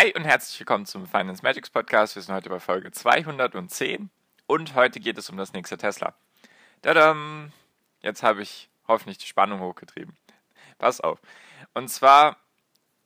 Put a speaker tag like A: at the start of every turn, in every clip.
A: Hi und herzlich willkommen zum Finance Magics Podcast. Wir sind heute bei Folge 210 und heute geht es um das nächste Tesla. Tadam! Jetzt habe ich hoffentlich die Spannung hochgetrieben. Pass auf. Und zwar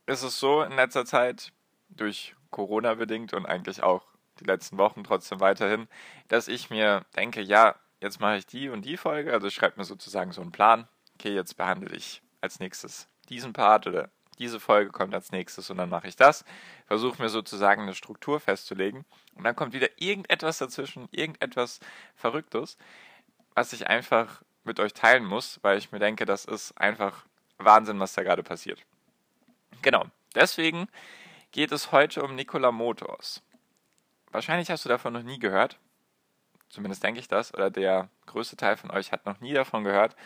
A: ist es so in letzter Zeit, durch Corona bedingt und eigentlich auch die letzten Wochen trotzdem weiterhin, dass ich mir denke, ja, jetzt mache ich die und die Folge, also schreibe mir sozusagen so einen Plan. Okay, jetzt behandle ich als nächstes diesen Part oder diese Folge kommt als nächstes und dann mache ich das. Versuche mir sozusagen eine Struktur festzulegen und dann kommt wieder irgendetwas dazwischen, irgendetwas Verrücktes, was ich einfach mit euch teilen muss, weil ich mir denke, das ist einfach Wahnsinn, was da gerade passiert. Genau, deswegen geht es heute um Nikola Motors. Wahrscheinlich hast du davon noch nie gehört. Zumindest denke ich das. Oder der größte Teil von euch hat noch nie davon gehört.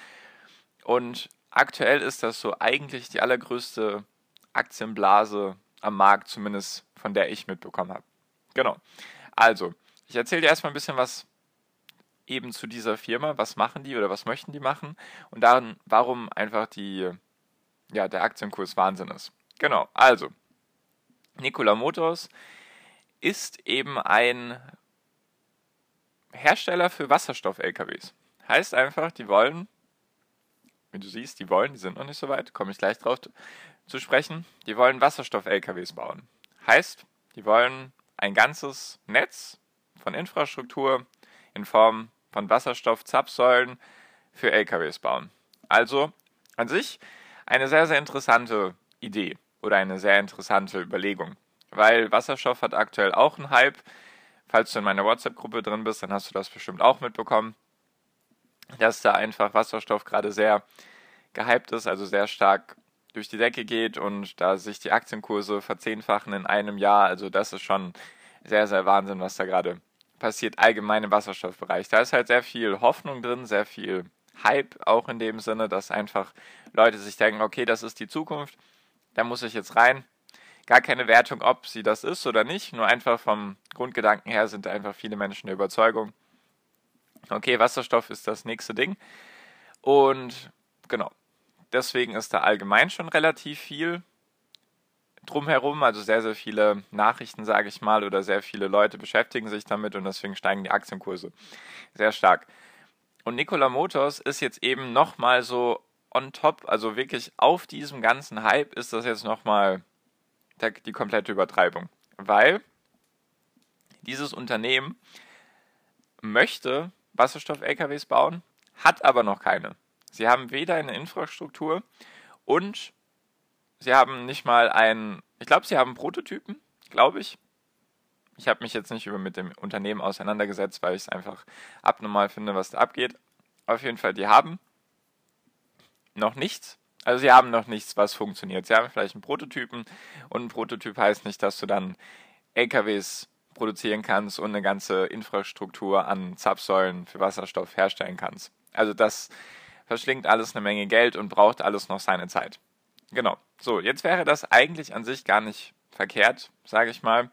A: Und aktuell ist das so eigentlich die allergrößte Aktienblase am Markt, zumindest von der ich mitbekommen habe. Genau. Also, ich erzähle dir erstmal ein bisschen was eben zu dieser Firma. Was machen die oder was möchten die machen? Und dann, warum einfach die, ja, der Aktienkurs Wahnsinn ist. Genau. Also, Nikola Motors ist eben ein Hersteller für Wasserstoff-LKWs. Heißt einfach, die wollen wie du siehst, die wollen, die sind noch nicht so weit, komme ich gleich drauf zu sprechen, die wollen Wasserstoff-LKWs bauen. Heißt, die wollen ein ganzes Netz von Infrastruktur in Form von Wasserstoff-Zapfsäulen für LKWs bauen. Also an sich eine sehr, sehr interessante Idee oder eine sehr interessante Überlegung, weil Wasserstoff hat aktuell auch einen Hype. Falls du in meiner WhatsApp-Gruppe drin bist, dann hast du das bestimmt auch mitbekommen dass da einfach Wasserstoff gerade sehr gehypt ist, also sehr stark durch die Decke geht und da sich die Aktienkurse verzehnfachen in einem Jahr. Also das ist schon sehr, sehr Wahnsinn, was da gerade passiert, allgemein im Wasserstoffbereich. Da ist halt sehr viel Hoffnung drin, sehr viel Hype auch in dem Sinne, dass einfach Leute sich denken, okay, das ist die Zukunft, da muss ich jetzt rein. Gar keine Wertung, ob sie das ist oder nicht, nur einfach vom Grundgedanken her sind einfach viele Menschen der Überzeugung, Okay, Wasserstoff ist das nächste Ding. Und genau, deswegen ist da allgemein schon relativ viel drumherum, also sehr, sehr viele Nachrichten, sage ich mal, oder sehr viele Leute beschäftigen sich damit und deswegen steigen die Aktienkurse sehr stark. Und Nikola Motors ist jetzt eben nochmal so on top, also wirklich auf diesem ganzen Hype ist das jetzt nochmal die komplette Übertreibung. Weil dieses Unternehmen möchte Wasserstoff-LKWs bauen, hat aber noch keine. Sie haben weder eine Infrastruktur und sie haben nicht mal einen, ich glaube, sie haben Prototypen, glaube ich. Ich habe mich jetzt nicht über mit dem Unternehmen auseinandergesetzt, weil ich es einfach abnormal finde, was da abgeht. Auf jeden Fall, die haben noch nichts. Also sie haben noch nichts, was funktioniert. Sie haben vielleicht einen Prototypen und ein Prototyp heißt nicht, dass du dann LKWs produzieren kannst und eine ganze Infrastruktur an Zapfsäulen für Wasserstoff herstellen kannst. Also das verschlingt alles eine Menge Geld und braucht alles noch seine Zeit. Genau. So, jetzt wäre das eigentlich an sich gar nicht verkehrt, sage ich mal,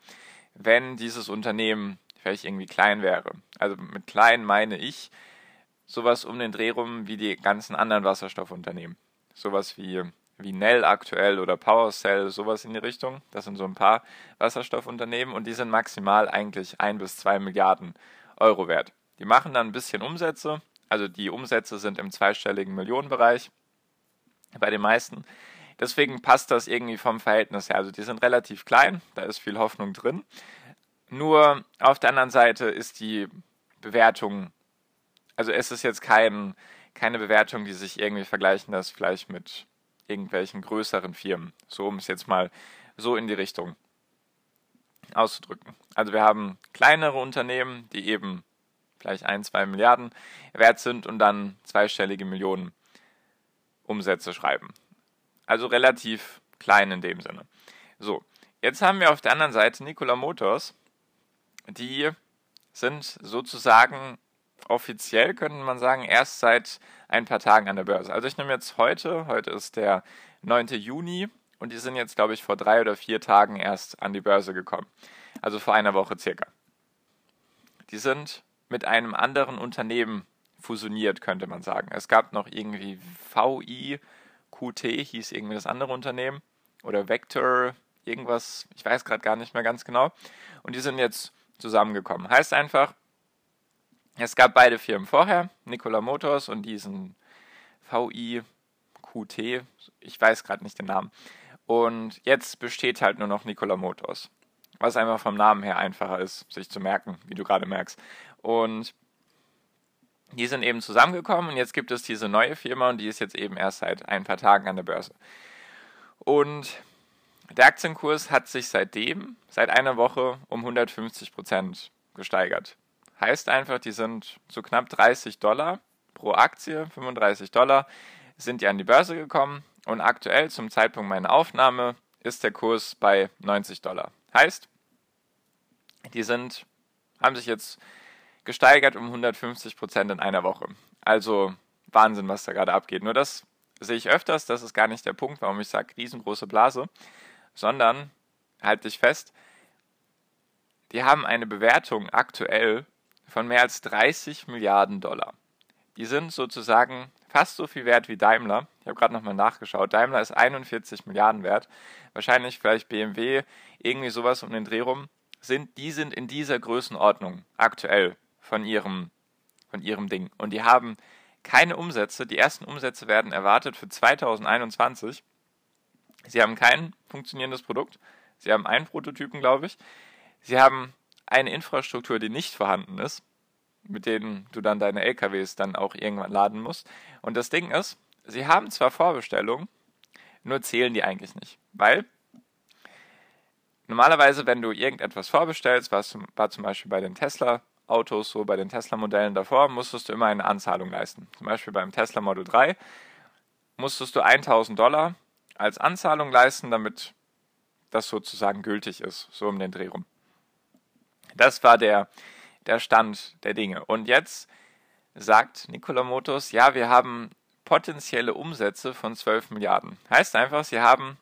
A: wenn dieses Unternehmen vielleicht irgendwie klein wäre. Also mit klein meine ich sowas um den Dreh rum wie die ganzen anderen Wasserstoffunternehmen. Sowas wie wie Nell aktuell oder PowerCell, sowas in die Richtung. Das sind so ein paar Wasserstoffunternehmen und die sind maximal eigentlich ein bis zwei Milliarden Euro wert. Die machen dann ein bisschen Umsätze, also die Umsätze sind im zweistelligen Millionenbereich bei den meisten. Deswegen passt das irgendwie vom Verhältnis her. Also die sind relativ klein, da ist viel Hoffnung drin. Nur auf der anderen Seite ist die Bewertung, also es ist jetzt kein, keine Bewertung, die sich irgendwie vergleichen lässt, vielleicht mit irgendwelchen größeren Firmen. So um es jetzt mal so in die Richtung auszudrücken. Also wir haben kleinere Unternehmen, die eben vielleicht ein, zwei Milliarden wert sind und dann zweistellige Millionen Umsätze schreiben. Also relativ klein in dem Sinne. So, jetzt haben wir auf der anderen Seite Nikola Motors, die sind sozusagen offiziell, könnte man sagen, erst seit ein paar Tagen an der Börse. Also ich nehme jetzt heute, heute ist der 9. Juni und die sind jetzt, glaube ich, vor drei oder vier Tagen erst an die Börse gekommen. Also vor einer Woche circa. Die sind mit einem anderen Unternehmen fusioniert, könnte man sagen. Es gab noch irgendwie VIQT, hieß irgendwie das andere Unternehmen, oder Vector, irgendwas, ich weiß gerade gar nicht mehr ganz genau. Und die sind jetzt zusammengekommen. Heißt einfach, es gab beide Firmen vorher, Nikola Motors und diesen VIQT, ich weiß gerade nicht den Namen. Und jetzt besteht halt nur noch Nikola Motors. Was einfach vom Namen her einfacher ist, sich zu merken, wie du gerade merkst. Und die sind eben zusammengekommen und jetzt gibt es diese neue Firma und die ist jetzt eben erst seit ein paar Tagen an der Börse. Und der Aktienkurs hat sich seitdem, seit einer Woche, um 150 Prozent gesteigert. Heißt einfach, die sind zu knapp 30 Dollar pro Aktie, 35 Dollar, sind die an die Börse gekommen und aktuell zum Zeitpunkt meiner Aufnahme ist der Kurs bei 90 Dollar. Heißt, die sind, haben sich jetzt gesteigert um 150 Prozent in einer Woche. Also Wahnsinn, was da gerade abgeht. Nur das sehe ich öfters, das ist gar nicht der Punkt, warum ich sage riesengroße Blase, sondern, halt dich fest, die haben eine Bewertung aktuell von mehr als 30 Milliarden Dollar. Die sind sozusagen fast so viel wert wie Daimler. Ich habe gerade nochmal nachgeschaut. Daimler ist 41 Milliarden wert. Wahrscheinlich vielleicht BMW, irgendwie sowas um den Dreh rum. Sind, die sind in dieser Größenordnung aktuell von ihrem, von ihrem Ding. Und die haben keine Umsätze. Die ersten Umsätze werden erwartet für 2021. Sie haben kein funktionierendes Produkt. Sie haben einen Prototypen, glaube ich. Sie haben eine Infrastruktur, die nicht vorhanden ist, mit denen du dann deine LKWs dann auch irgendwann laden musst. Und das Ding ist, sie haben zwar Vorbestellungen, nur zählen die eigentlich nicht. Weil normalerweise, wenn du irgendetwas vorbestellst, was war zum Beispiel bei den Tesla Autos, so bei den Tesla-Modellen davor, musstest du immer eine Anzahlung leisten. Zum Beispiel beim Tesla Model 3 musstest du 1000 Dollar als Anzahlung leisten, damit das sozusagen gültig ist, so um den Dreh rum. Das war der, der Stand der Dinge. Und jetzt sagt Nikola Motors, ja, wir haben potenzielle Umsätze von 12 Milliarden. Heißt einfach, sie haben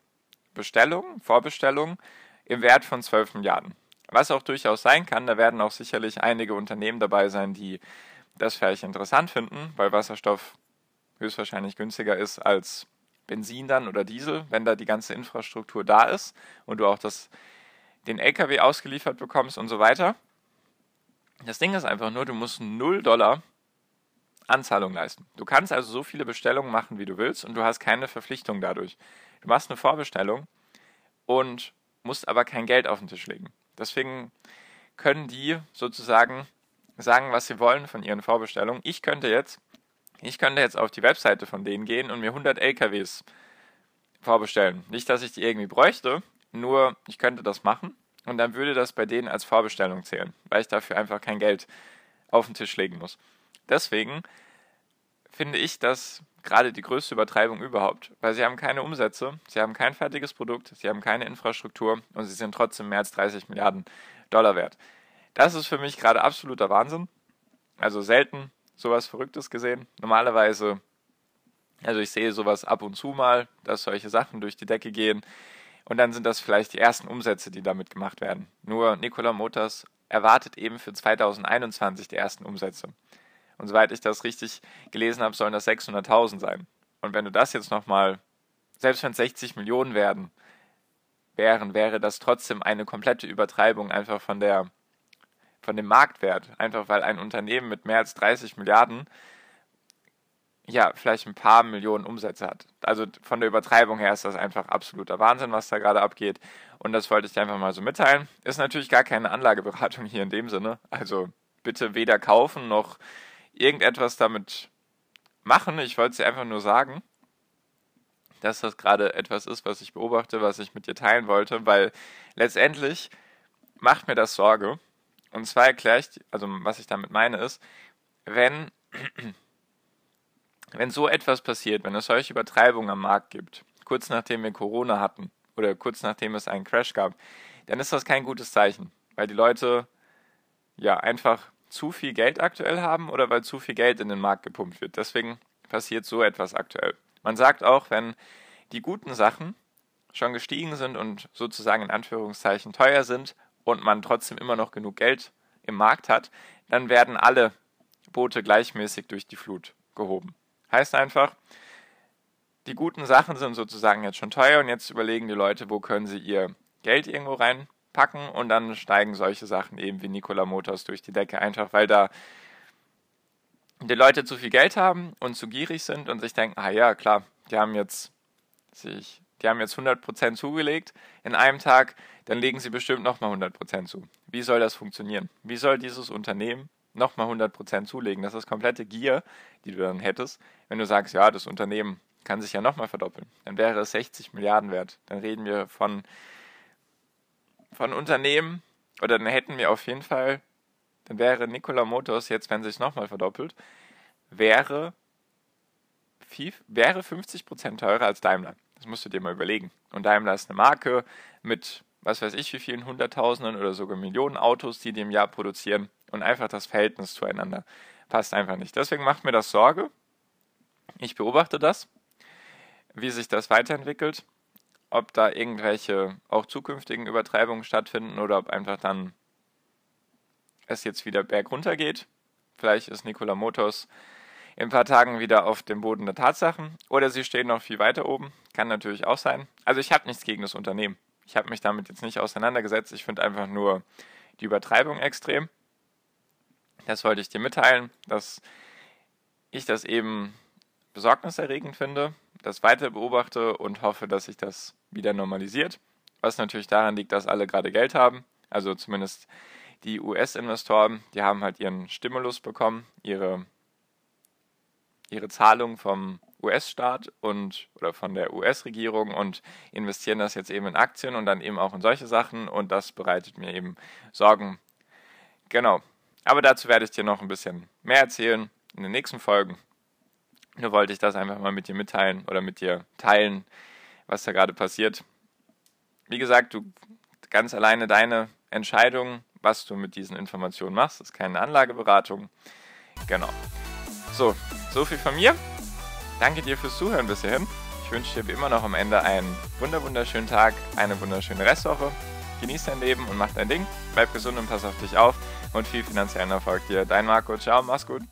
A: Bestellungen, Vorbestellungen im Wert von 12 Milliarden. Was auch durchaus sein kann, da werden auch sicherlich einige Unternehmen dabei sein, die das vielleicht interessant finden, weil Wasserstoff höchstwahrscheinlich günstiger ist als Benzin dann oder Diesel, wenn da die ganze Infrastruktur da ist und du auch das, den LKW ausgeliefert bekommst und so weiter. Das Ding ist einfach nur, du musst 0 Dollar Anzahlung leisten. Du kannst also so viele Bestellungen machen, wie du willst und du hast keine Verpflichtung dadurch. Du machst eine Vorbestellung und musst aber kein Geld auf den Tisch legen. Deswegen können die sozusagen sagen, was sie wollen von ihren Vorbestellungen. Ich könnte jetzt, ich könnte jetzt auf die Webseite von denen gehen und mir 100 LKWs vorbestellen. Nicht, dass ich die irgendwie bräuchte, nur ich könnte das machen und dann würde das bei denen als Vorbestellung zählen, weil ich dafür einfach kein Geld auf den Tisch legen muss. Deswegen finde ich das gerade die größte Übertreibung überhaupt, weil sie haben keine Umsätze, sie haben kein fertiges Produkt, sie haben keine Infrastruktur und sie sind trotzdem mehr als 30 Milliarden Dollar wert. Das ist für mich gerade absoluter Wahnsinn. Also selten sowas Verrücktes gesehen. Normalerweise, also ich sehe sowas ab und zu mal, dass solche Sachen durch die Decke gehen und dann sind das vielleicht die ersten Umsätze, die damit gemacht werden. Nur Nikola Motors erwartet eben für 2021 die ersten Umsätze. Und soweit ich das richtig gelesen habe, sollen das 600.000 sein. Und wenn du das jetzt nochmal, selbst wenn es 60 Millionen werden, wären, wäre das trotzdem eine komplette Übertreibung einfach von der, von dem Marktwert. Einfach weil ein Unternehmen mit mehr als 30 Milliarden ja, vielleicht ein paar Millionen Umsätze hat. Also von der Übertreibung her ist das einfach absoluter Wahnsinn, was da gerade abgeht. Und das wollte ich dir einfach mal so mitteilen. Ist natürlich gar keine Anlageberatung hier in dem Sinne. Also bitte weder kaufen noch irgendetwas damit machen. Ich wollte sie einfach nur sagen, dass das gerade etwas ist, was ich beobachte, was ich mit dir teilen wollte, weil letztendlich macht mir das Sorge. Und zwar erkläre ich, also was ich damit meine ist, wenn, wenn so etwas passiert, wenn es solche Übertreibungen am Markt gibt, kurz nachdem wir Corona hatten oder kurz nachdem es einen Crash gab, dann ist das kein gutes Zeichen, weil die Leute ja einfach zu viel Geld aktuell haben oder weil zu viel Geld in den Markt gepumpt wird. Deswegen passiert so etwas aktuell. Man sagt auch, wenn die guten Sachen schon gestiegen sind und sozusagen in Anführungszeichen teuer sind und man trotzdem immer noch genug Geld im Markt hat, dann werden alle Boote gleichmäßig durch die Flut gehoben. Heißt einfach, die guten Sachen sind sozusagen jetzt schon teuer und jetzt überlegen die Leute, wo können sie ihr Geld irgendwo reinpacken und dann steigen solche Sachen eben wie Nikola Motors durch die Decke, einfach weil da die Leute zu viel Geld haben und zu gierig sind und sich denken, ah ja, klar, die haben jetzt sich, die haben jetzt 100% zugelegt in einem Tag, dann legen sie bestimmt nochmal 100% zu. Wie soll das funktionieren? Wie soll dieses Unternehmen nochmal 100% zulegen? Das ist komplette Gier, die du dann hättest, wenn du sagst, ja, das Unternehmen kann sich ja nochmal verdoppeln. Dann wäre es 60 Milliarden wert. Dann reden wir von, von Unternehmen, oder dann hätten wir auf jeden Fall, dann wäre Nikola Motors jetzt, wenn sich nochmal verdoppelt, wäre, wäre 50% teurer als Daimler. Das musst du dir mal überlegen. Und Daimler ist eine Marke mit, was weiß ich, wie vielen Hunderttausenden oder sogar Millionen Autos, die die im Jahr produzieren. Und einfach das Verhältnis zueinander passt einfach nicht. Deswegen macht mir das Sorge. Ich beobachte das wie sich das weiterentwickelt, ob da irgendwelche auch zukünftigen Übertreibungen stattfinden oder ob einfach dann es jetzt wieder bergunter geht. Vielleicht ist Nikola Motors in ein paar Tagen wieder auf dem Boden der Tatsachen oder sie stehen noch viel weiter oben. Kann natürlich auch sein. Also ich habe nichts gegen das Unternehmen. Ich habe mich damit jetzt nicht auseinandergesetzt. Ich finde einfach nur die Übertreibung extrem. Das wollte ich dir mitteilen, dass ich das eben besorgniserregend finde das weiter beobachte und hoffe, dass sich das wieder normalisiert. Was natürlich daran liegt, dass alle gerade Geld haben. Also zumindest die US-Investoren, die haben halt ihren Stimulus bekommen, ihre, ihre Zahlung vom US-Staat und oder von der US-Regierung und investieren das jetzt eben in Aktien und dann eben auch in solche Sachen und das bereitet mir eben Sorgen. Genau. Aber dazu werde ich dir noch ein bisschen mehr erzählen in den nächsten Folgen. Nur wollte ich das einfach mal mit dir mitteilen oder mit dir teilen, was da gerade passiert. Wie gesagt, du ganz alleine deine Entscheidung, was du mit diesen Informationen machst, das ist keine Anlageberatung. Genau. So, so viel von mir. Danke dir fürs Zuhören bis hierhin. Ich wünsche dir wie immer noch am Ende einen wunderschönen Tag, eine wunderschöne Restwoche. Genieß dein Leben und mach dein Ding. Bleib gesund und pass auf dich auf. Und viel finanziellen Erfolg dir. Dein Marco. Ciao, mach's gut.